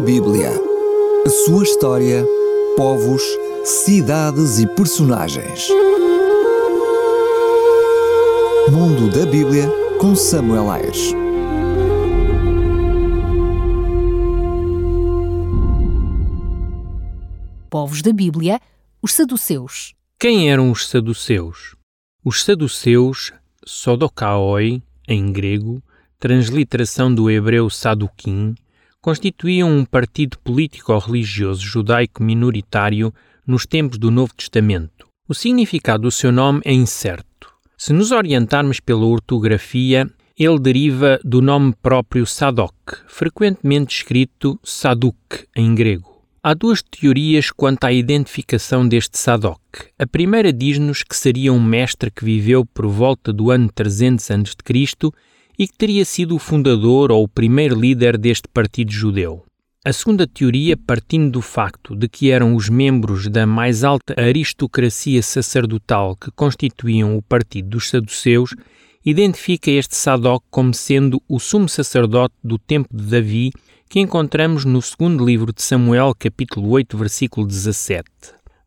Bíblia. A sua história, povos, cidades e personagens. Mundo da Bíblia com Samuel Ayres. Povos da Bíblia, os saduceus. Quem eram os saduceus? Os saduceus, sodokaoi, em grego, transliteração do hebreu saduquim, constituíam um partido político-religioso judaico minoritário nos tempos do Novo Testamento. O significado do seu nome é incerto. Se nos orientarmos pela ortografia, ele deriva do nome próprio Sadok, frequentemente escrito Saduk em grego. Há duas teorias quanto à identificação deste Sadok. A primeira diz-nos que seria um mestre que viveu por volta do ano 300 a.C. e que teria sido o fundador ou o primeiro líder deste partido judeu. A segunda teoria, partindo do facto de que eram os membros da mais alta aristocracia sacerdotal que constituíam o partido dos saduceus, identifica este Sadok como sendo o sumo sacerdote do tempo de Davi que encontramos no segundo livro de Samuel, capítulo 8, versículo 17.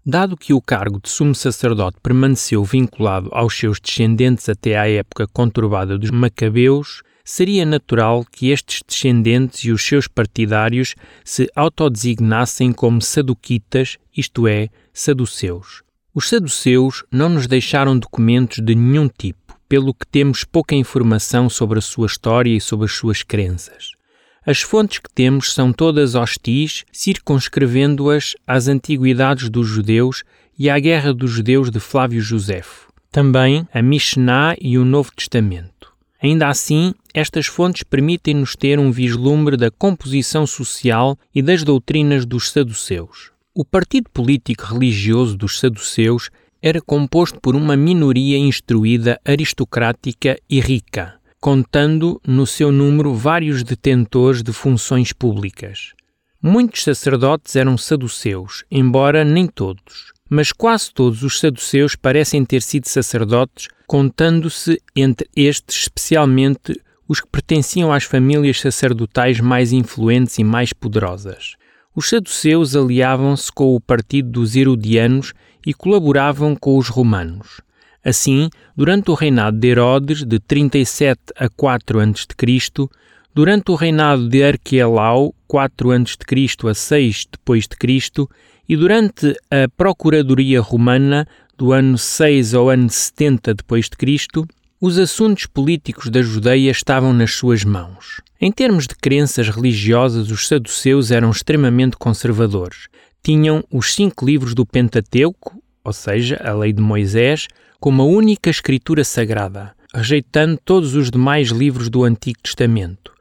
Dado que o cargo de sumo sacerdote permaneceu vinculado aos seus descendentes até à época conturbada dos Macabeus, seria natural que estes descendentes e os seus partidários se autodesignassem como saduquitas, isto é, saduceus. Os saduceus não nos deixaram documentos de nenhum tipo, pelo que temos pouca informação sobre a sua história e sobre as suas crenças. As fontes que temos são todas hostis, circunscrevendo-as às antiguidades dos judeus e à Guerra dos Judeus de Flávio Josefo. Também a Mishnah e o Novo Testamento. Ainda assim, estas fontes permitem-nos ter um vislumbre da composição social e das doutrinas dos saduceus. O partido político religioso dos saduceus era composto por uma minoria instruída, aristocrática e rica contando no seu número vários detentores de funções públicas. Muitos sacerdotes eram saduceus, embora nem todos, mas quase todos os saduceus parecem ter sido sacerdotes, contando-se entre estes especialmente os que pertenciam às famílias sacerdotais mais influentes e mais poderosas. Os saduceus aliavam-se com o partido dos Herodianos e colaboravam com os romanos. Assim, durante o reinado de Herodes, de 37 a 4 a.C., durante o reinado de Arquelau, 4 a.C. a 6 depois de Cristo, e durante a procuradoria romana, do ano 6 ao ano 70 depois de Cristo, os assuntos políticos da Judeia estavam nas suas mãos. Em termos de crenças religiosas, os saduceus eram extremamente conservadores. Tinham os cinco livros do Pentateuco, ou seja, a lei de Moisés, como a única escritura sagrada, rejeitando todos os demais livros do Antigo Testamento.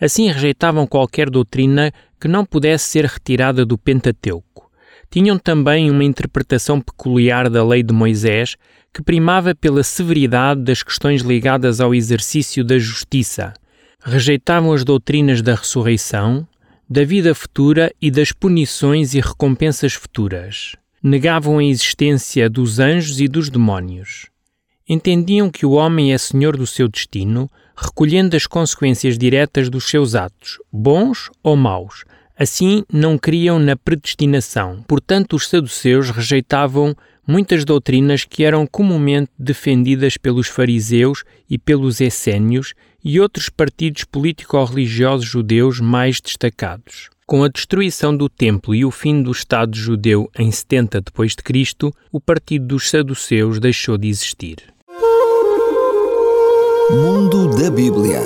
Assim rejeitavam qualquer doutrina que não pudesse ser retirada do Pentateuco. Tinham também uma interpretação peculiar da lei de Moisés, que primava pela severidade das questões ligadas ao exercício da justiça. Rejeitavam as doutrinas da ressurreição, da vida futura e das punições e recompensas futuras negavam a existência dos anjos e dos demónios. Entendiam que o homem é senhor do seu destino, recolhendo as consequências diretas dos seus atos, bons ou maus. Assim, não criam na predestinação. Portanto, os saduceus rejeitavam muitas doutrinas que eram comumente defendidas pelos fariseus e pelos essénios e outros partidos político-religiosos judeus mais destacados. Com a destruição do templo e o fim do Estado judeu em 70 depois de Cristo, o partido dos saduceus deixou de existir. Mundo da Bíblia.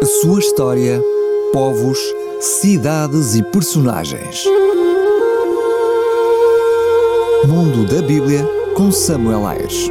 A sua história, povos, cidades e personagens. Mundo da Bíblia com Samuel Ayres.